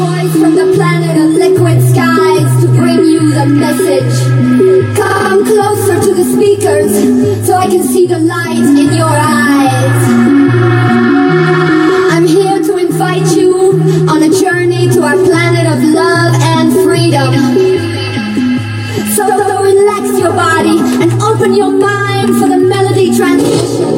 voice from the planet of liquid skies to bring you the message. Come closer to the speakers so I can see the light in your eyes. I'm here to invite you on a journey to our planet of love and freedom. So relax your body and open your mind for the melody transition.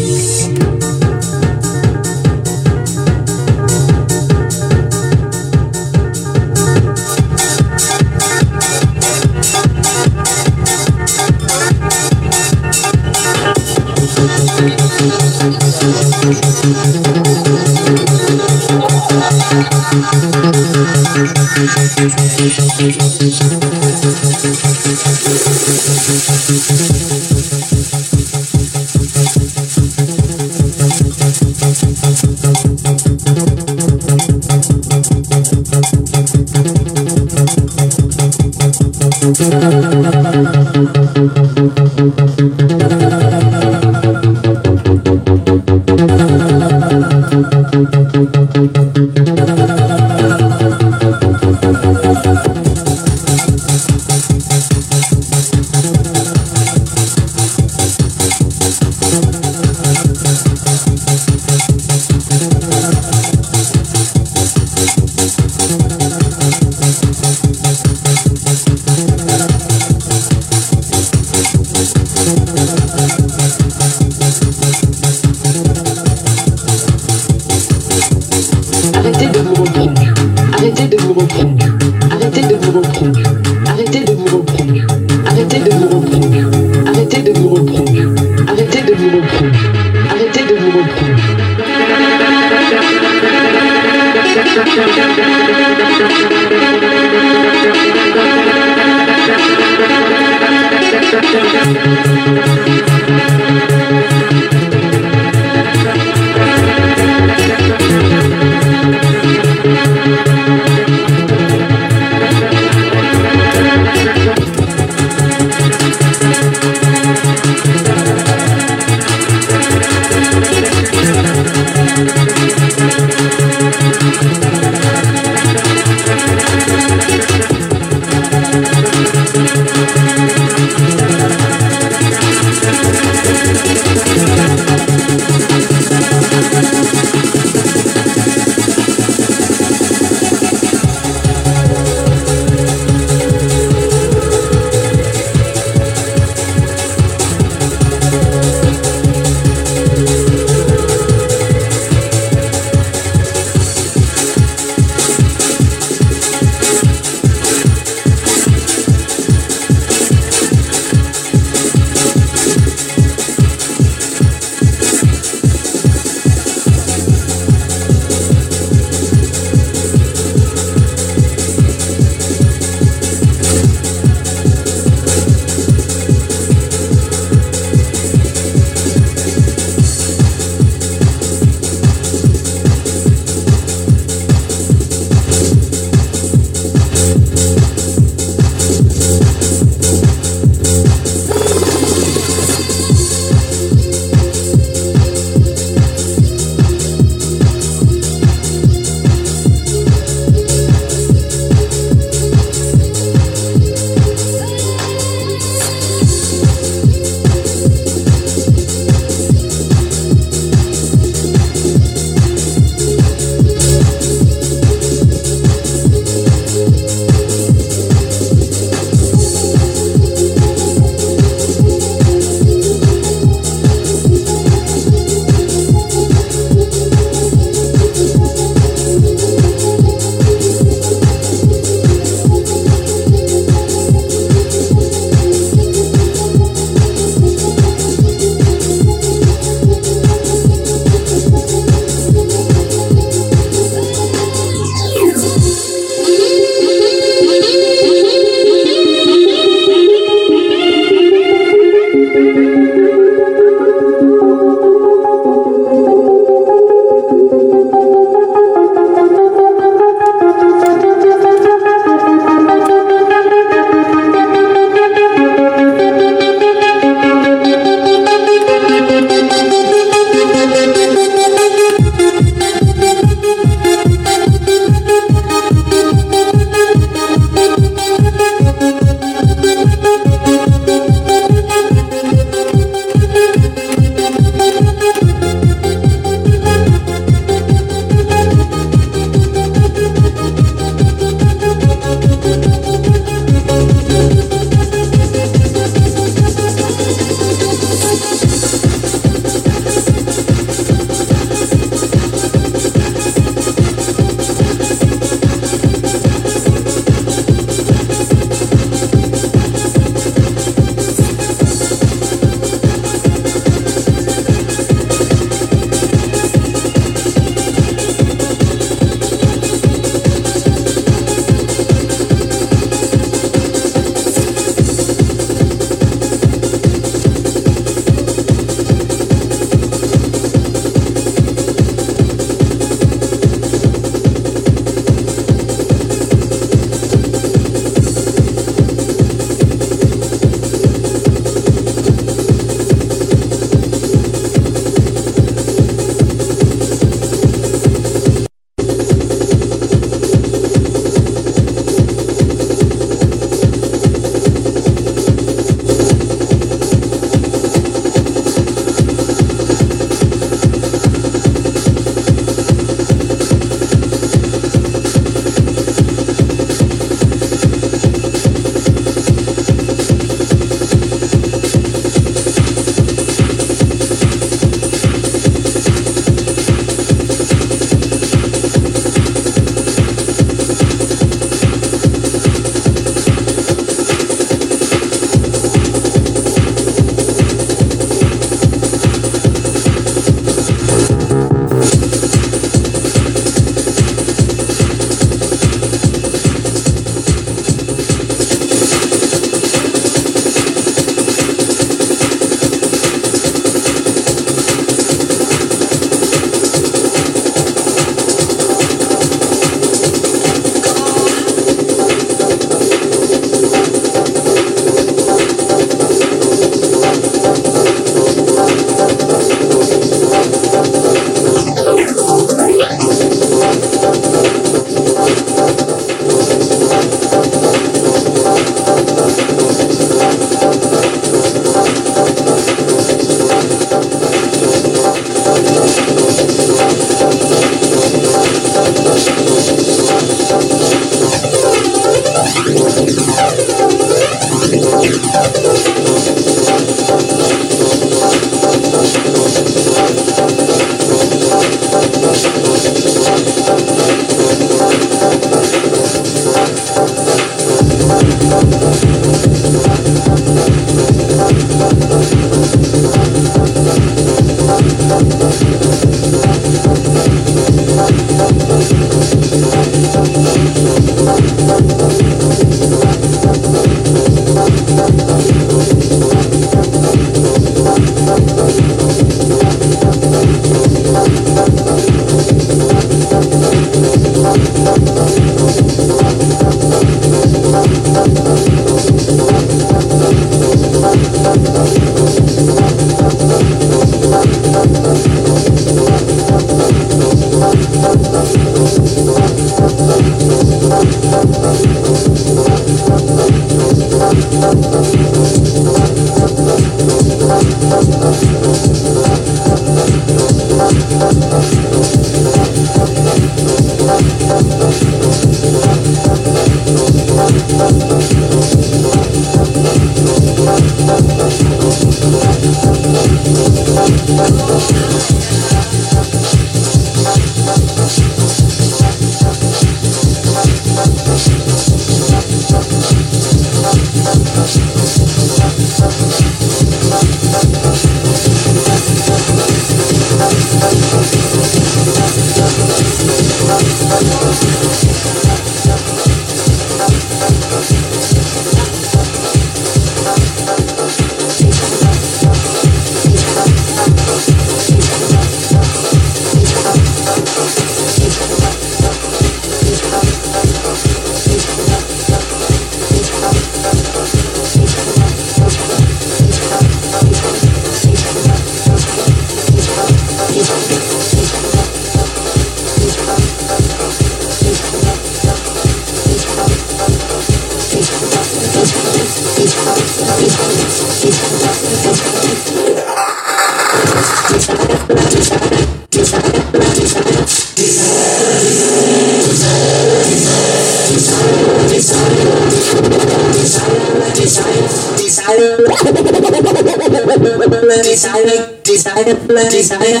desire, desire, desire, desire,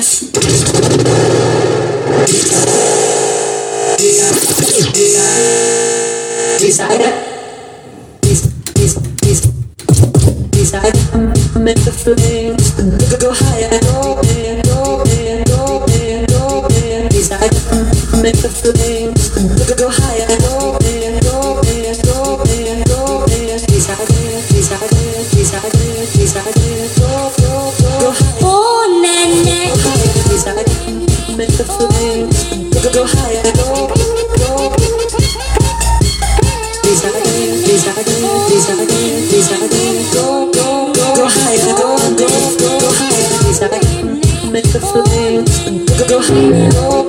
desire, desire, make the flame. Singing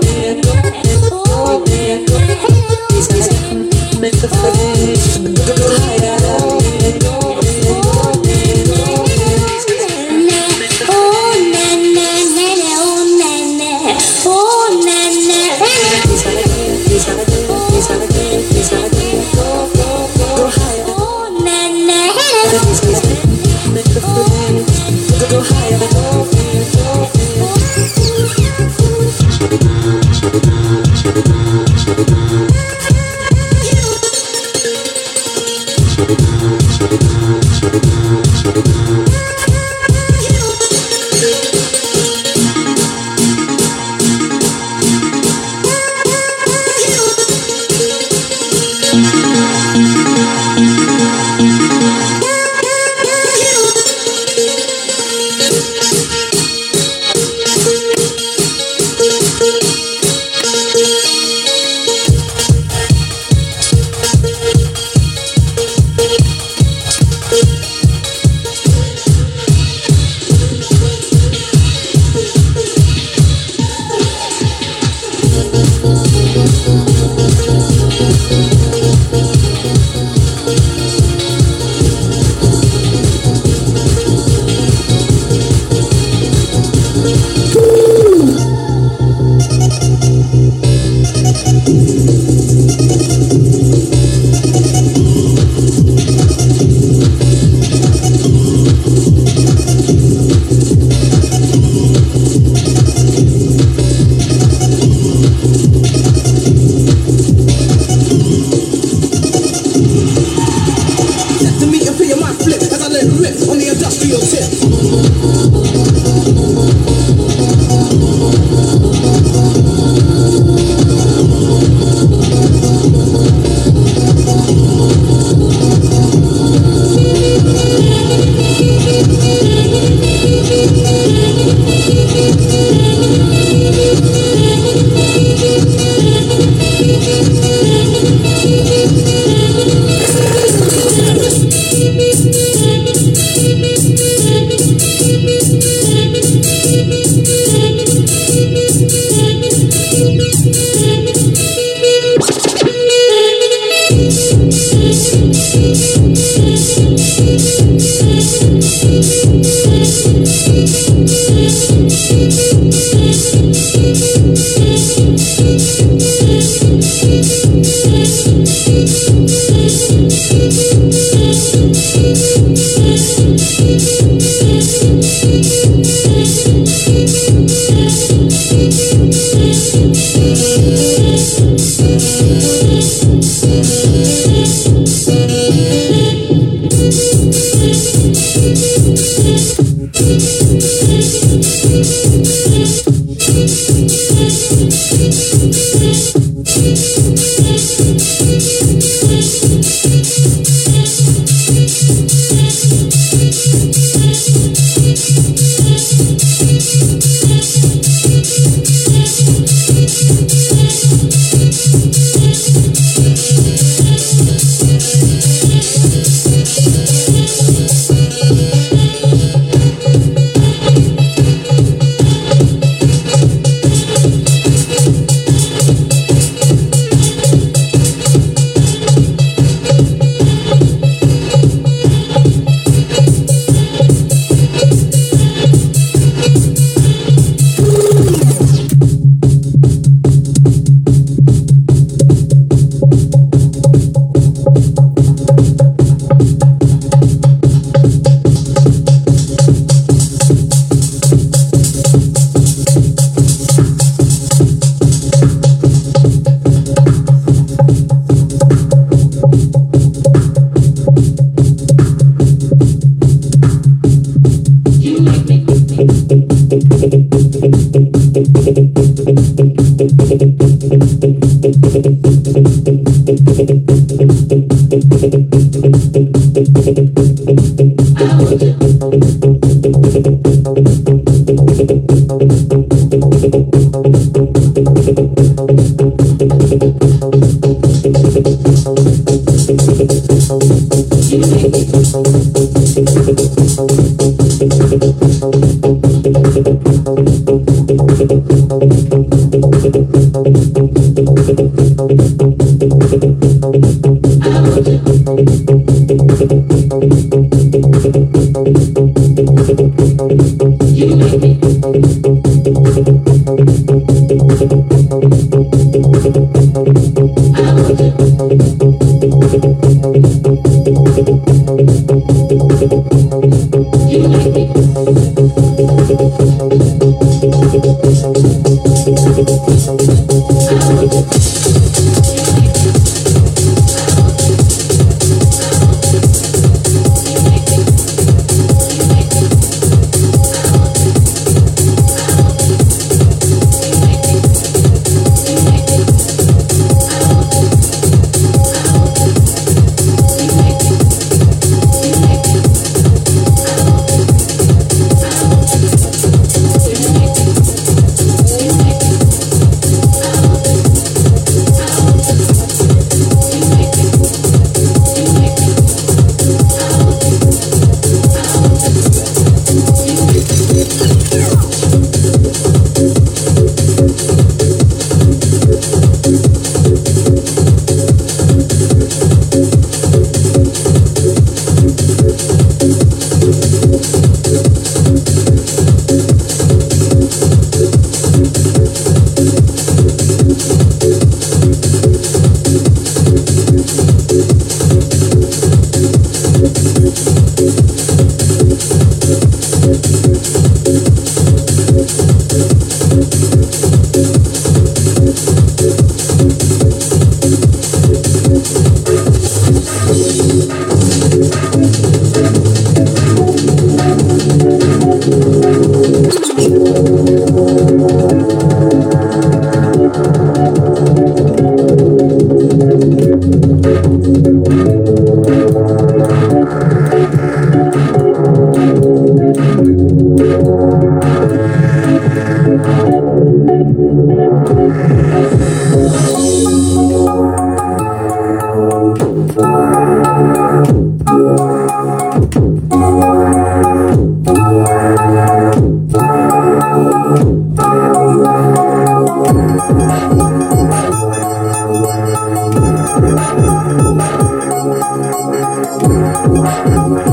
Música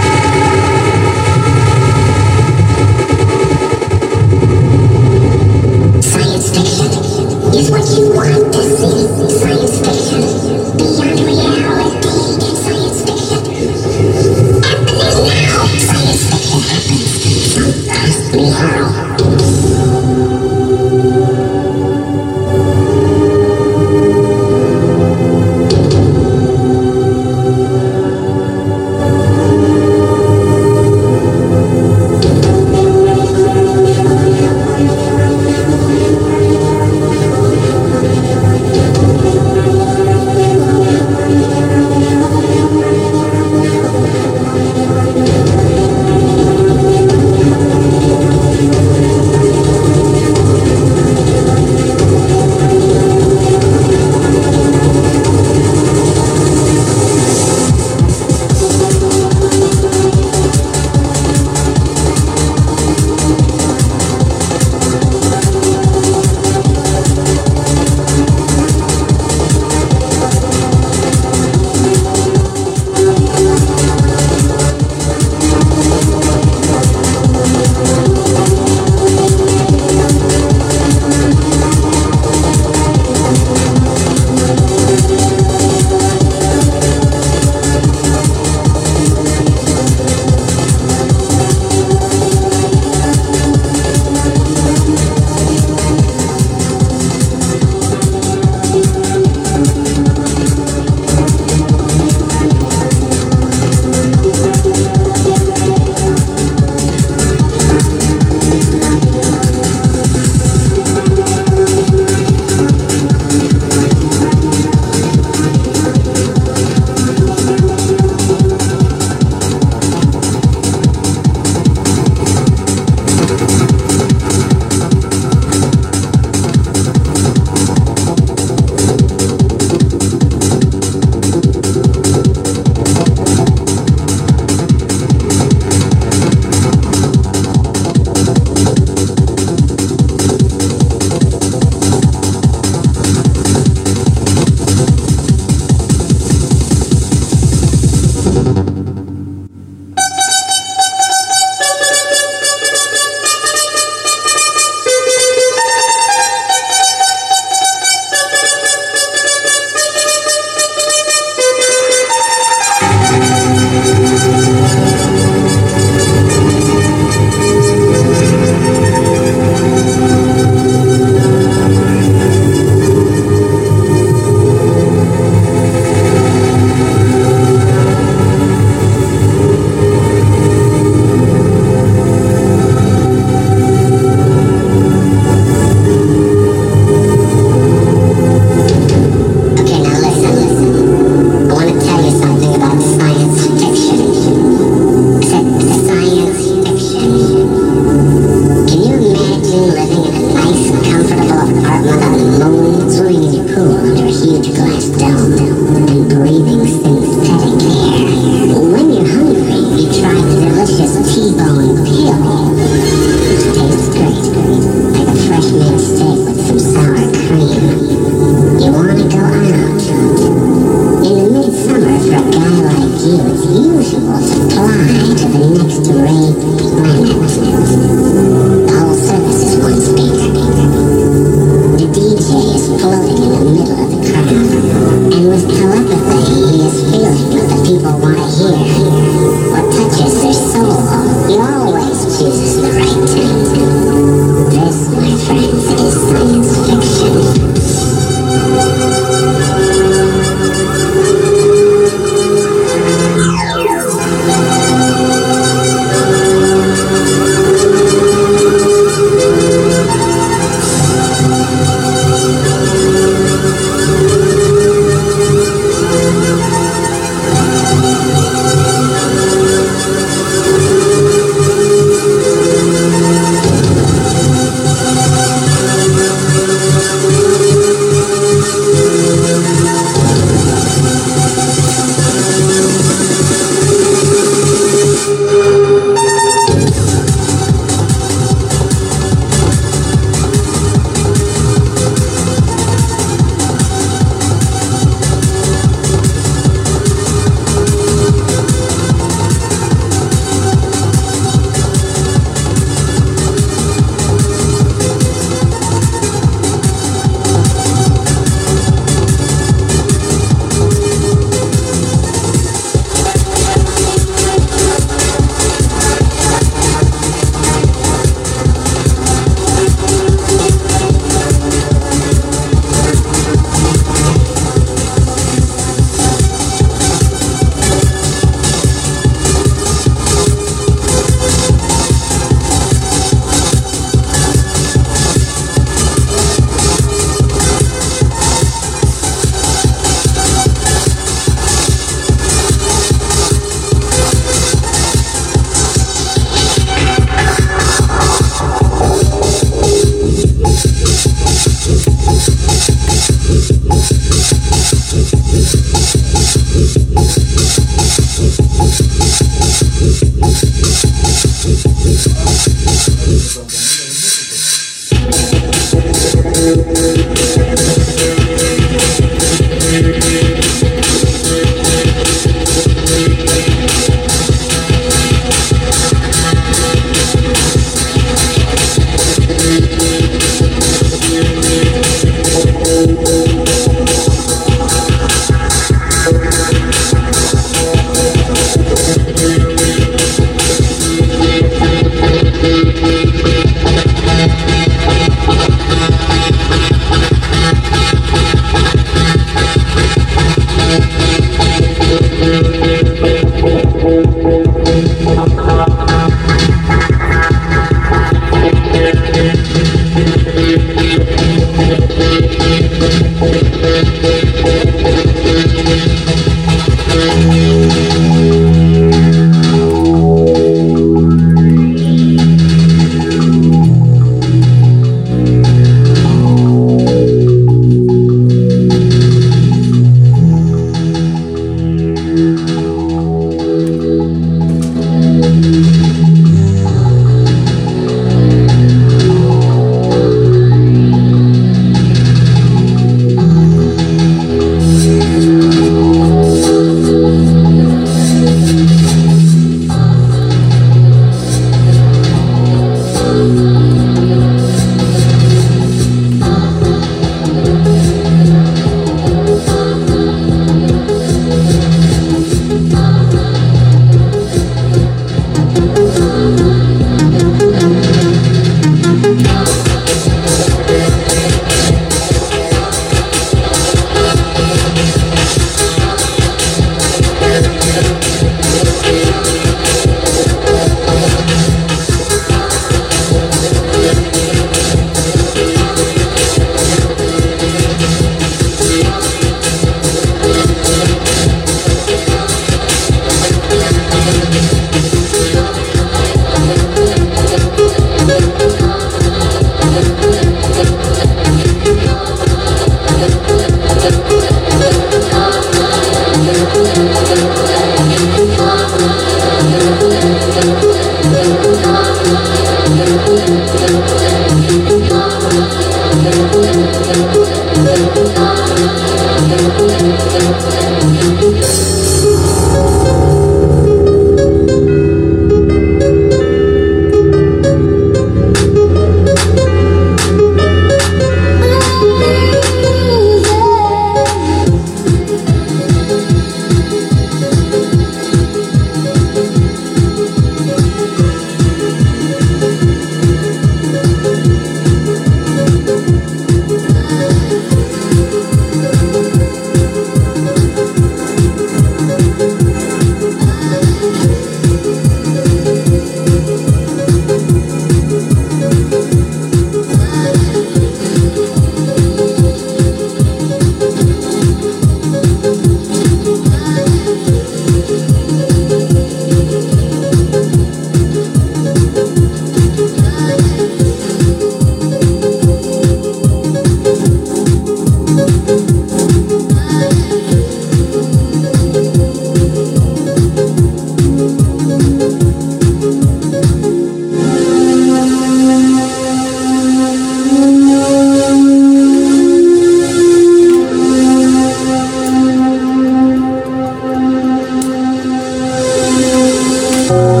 you.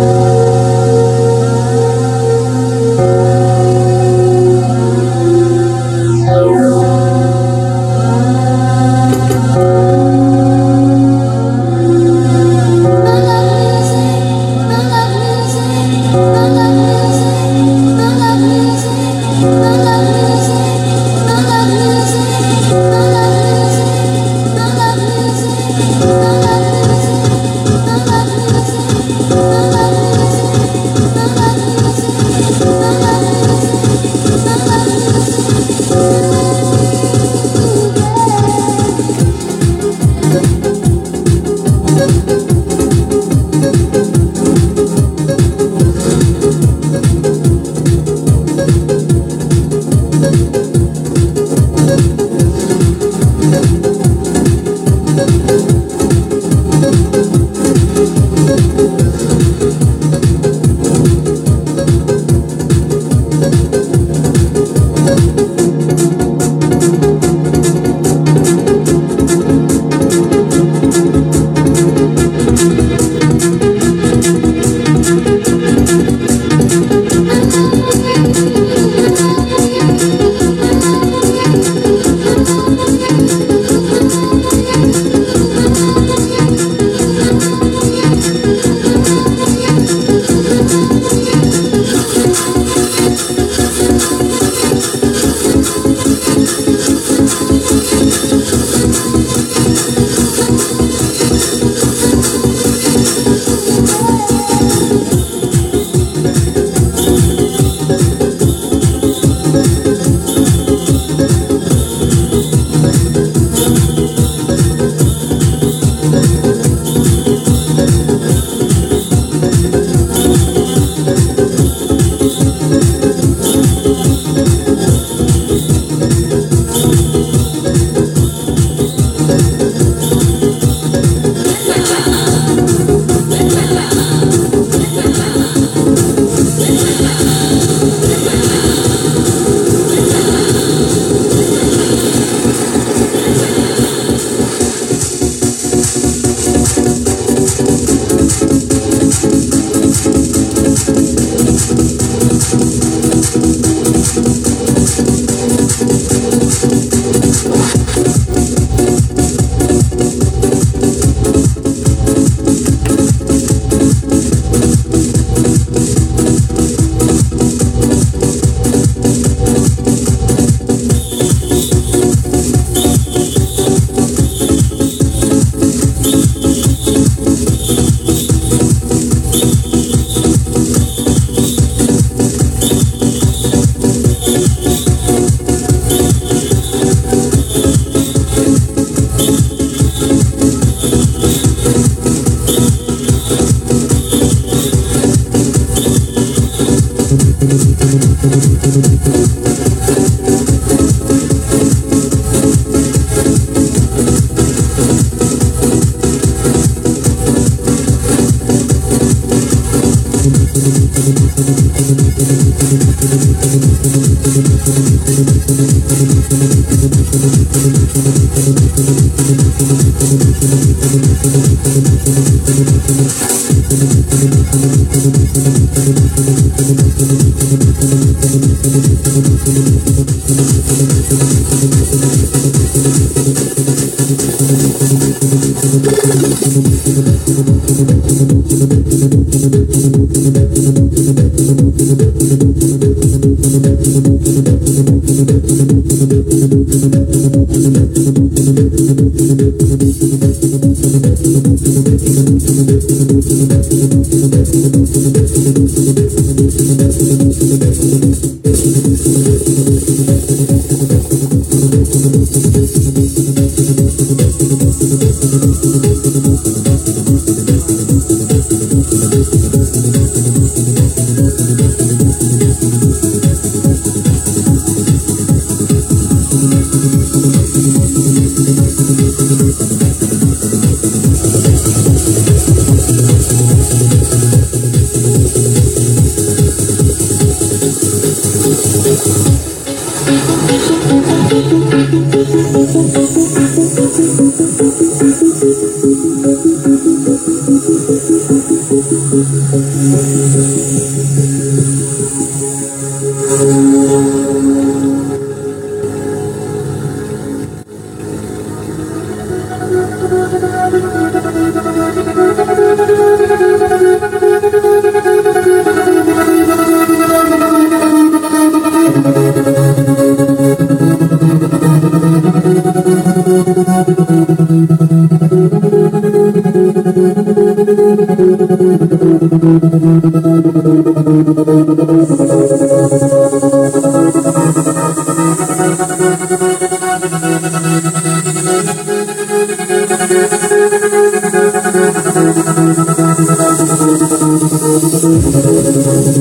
Thank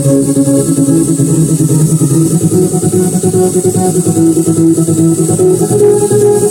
you.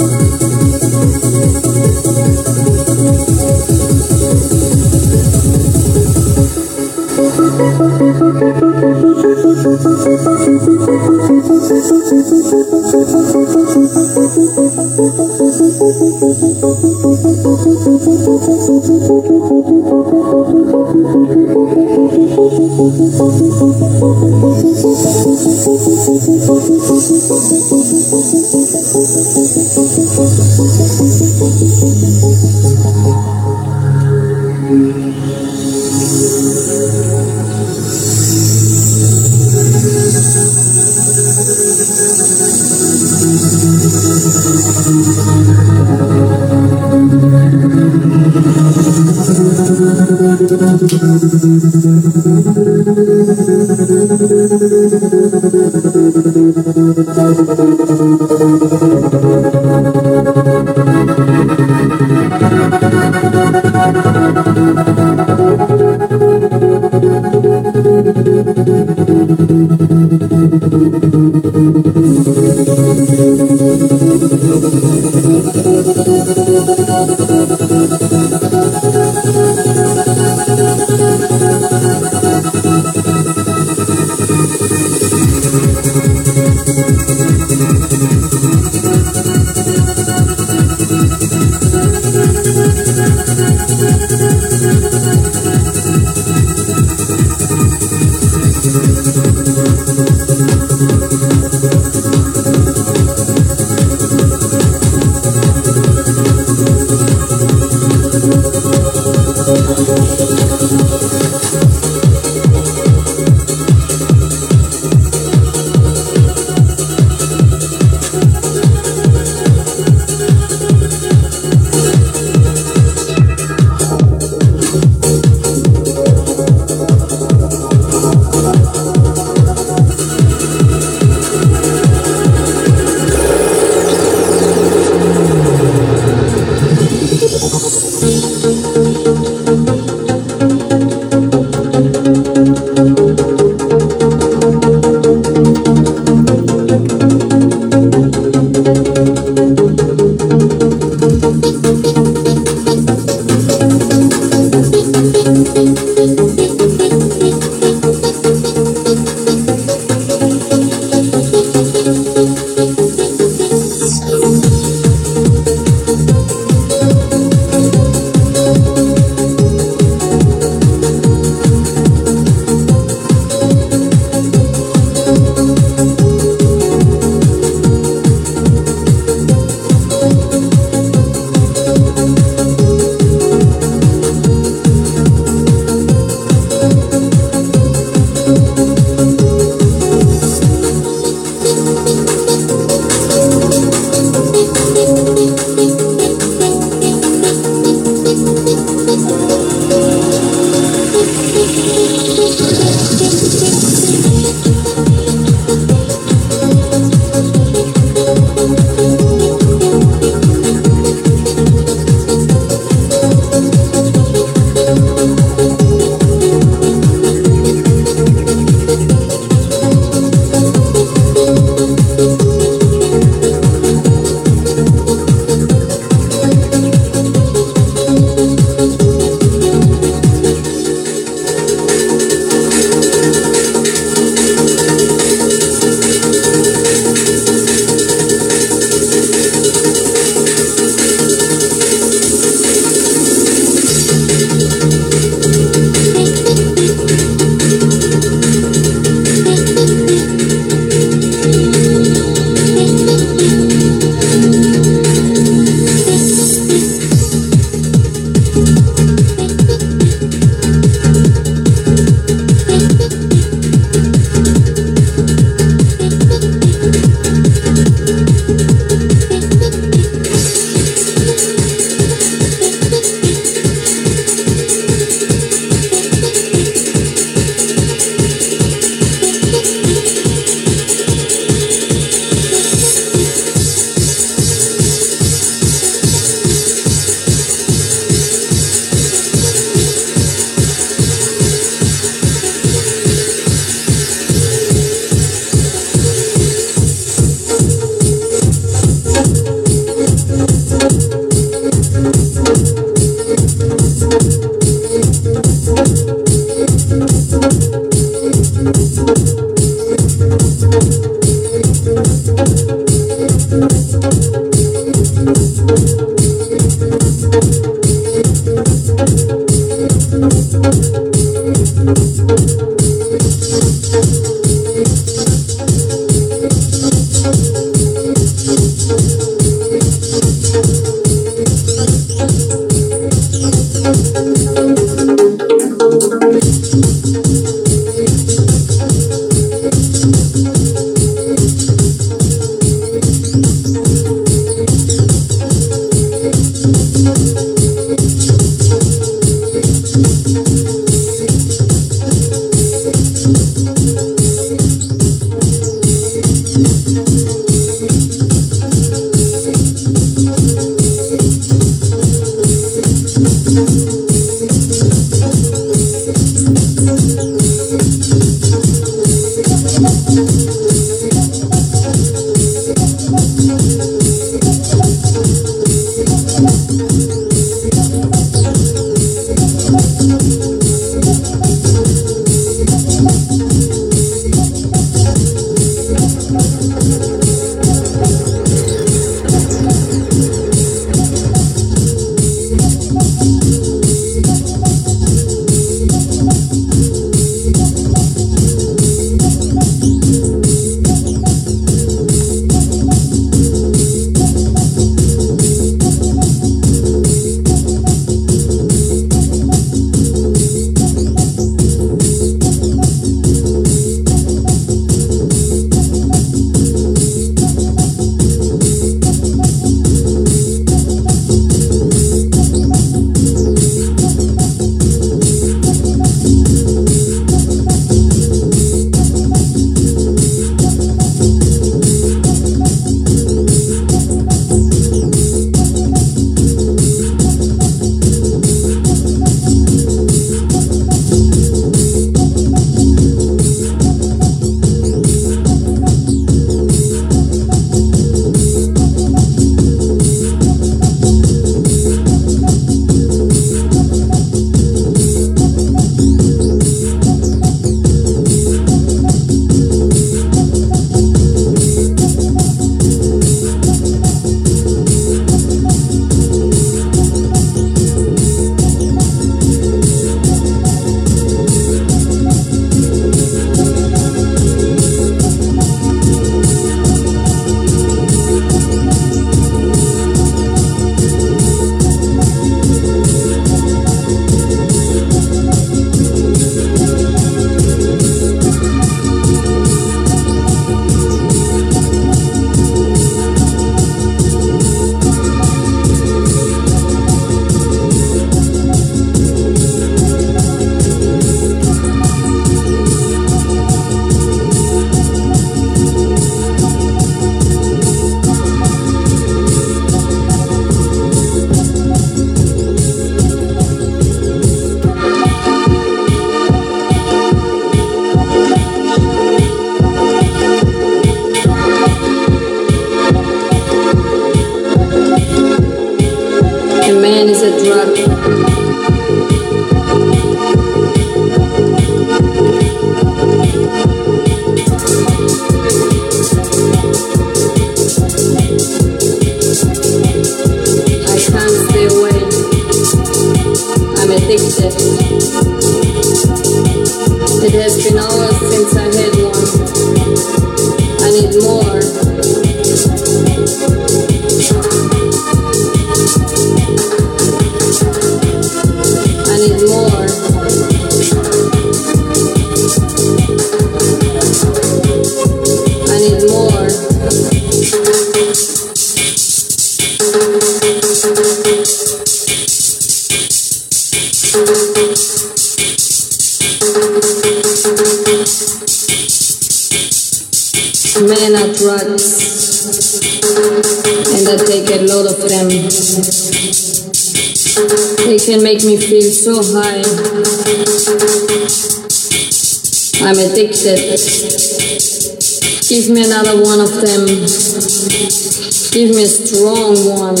Give me another one of them. Give me a strong one.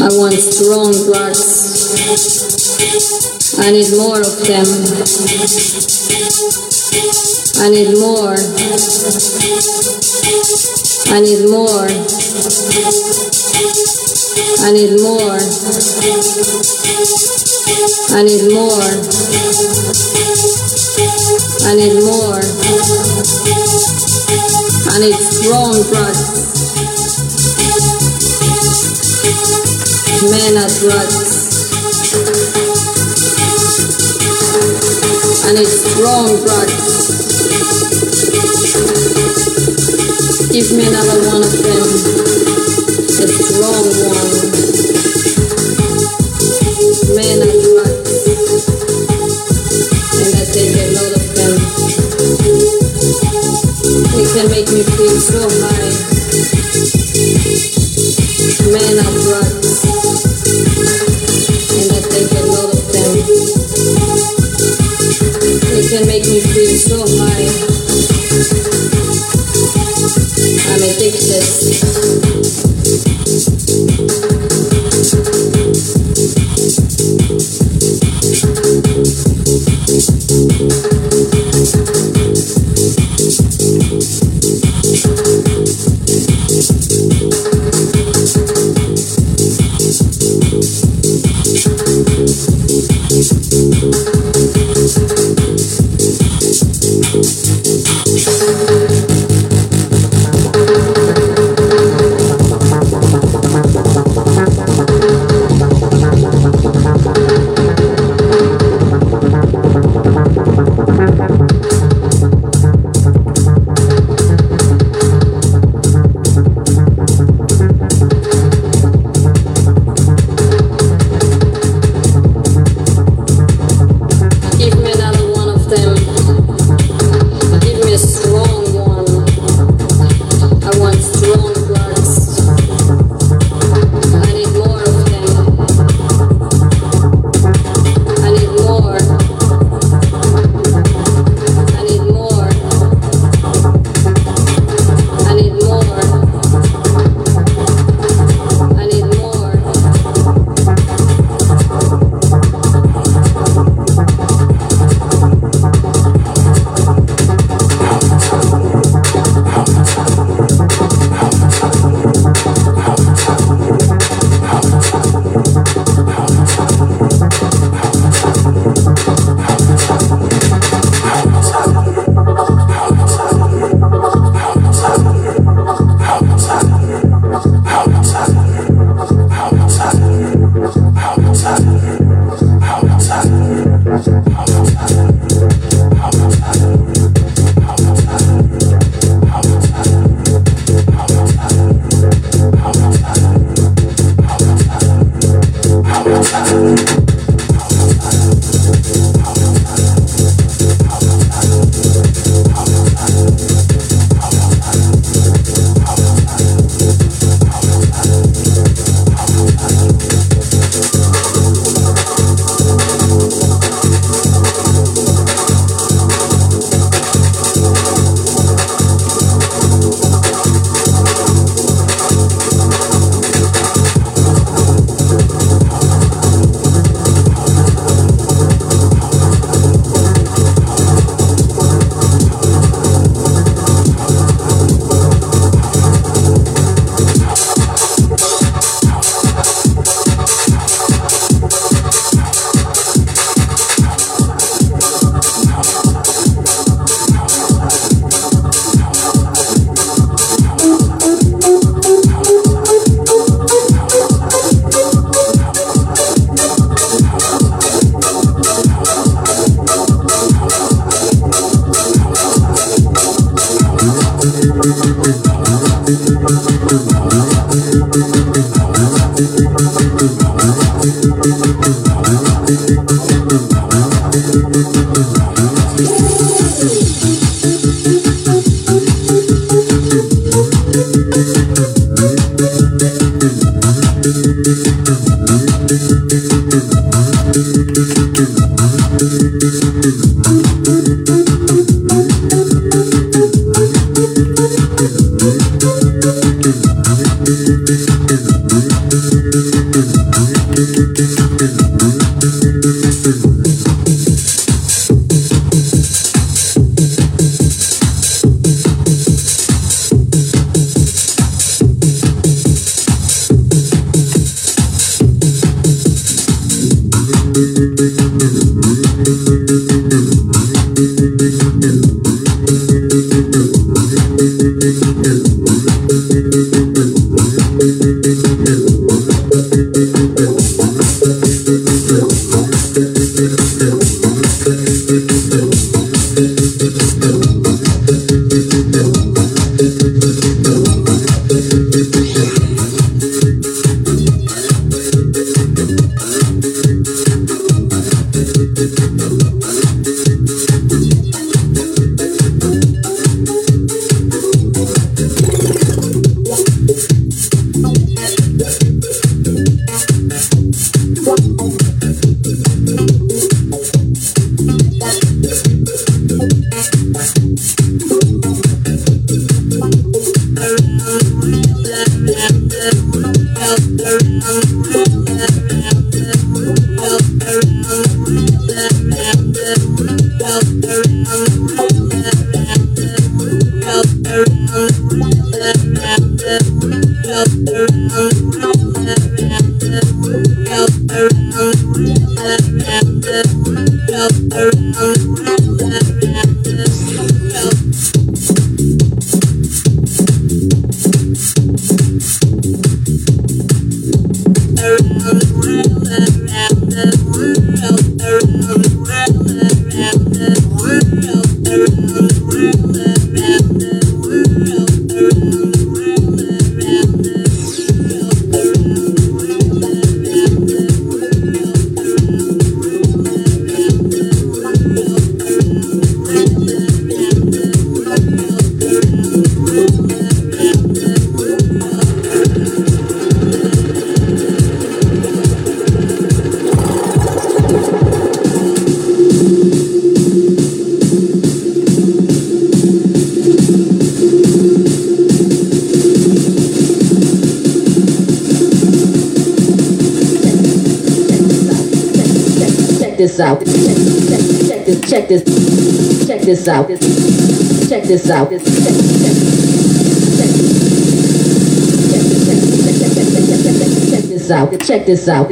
I want strong drugs. I need more of them. I need more. I need more. I need more. I need more. I need more. I need strong drugs. Men are drugs. I need strong drugs. Give me another one of them. A strong one. Men They can make me feel so high. Men are drugs. And I take a lot of them. They can make me feel so high. I'm addicted. This, out. Check this out. Check this out. Check this out.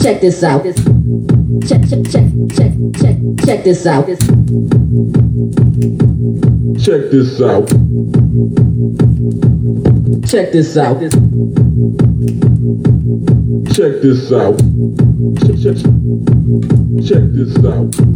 Check this out. Check check check check check check this out. Check this out. Check this out. Check this out. Check, check, check this out.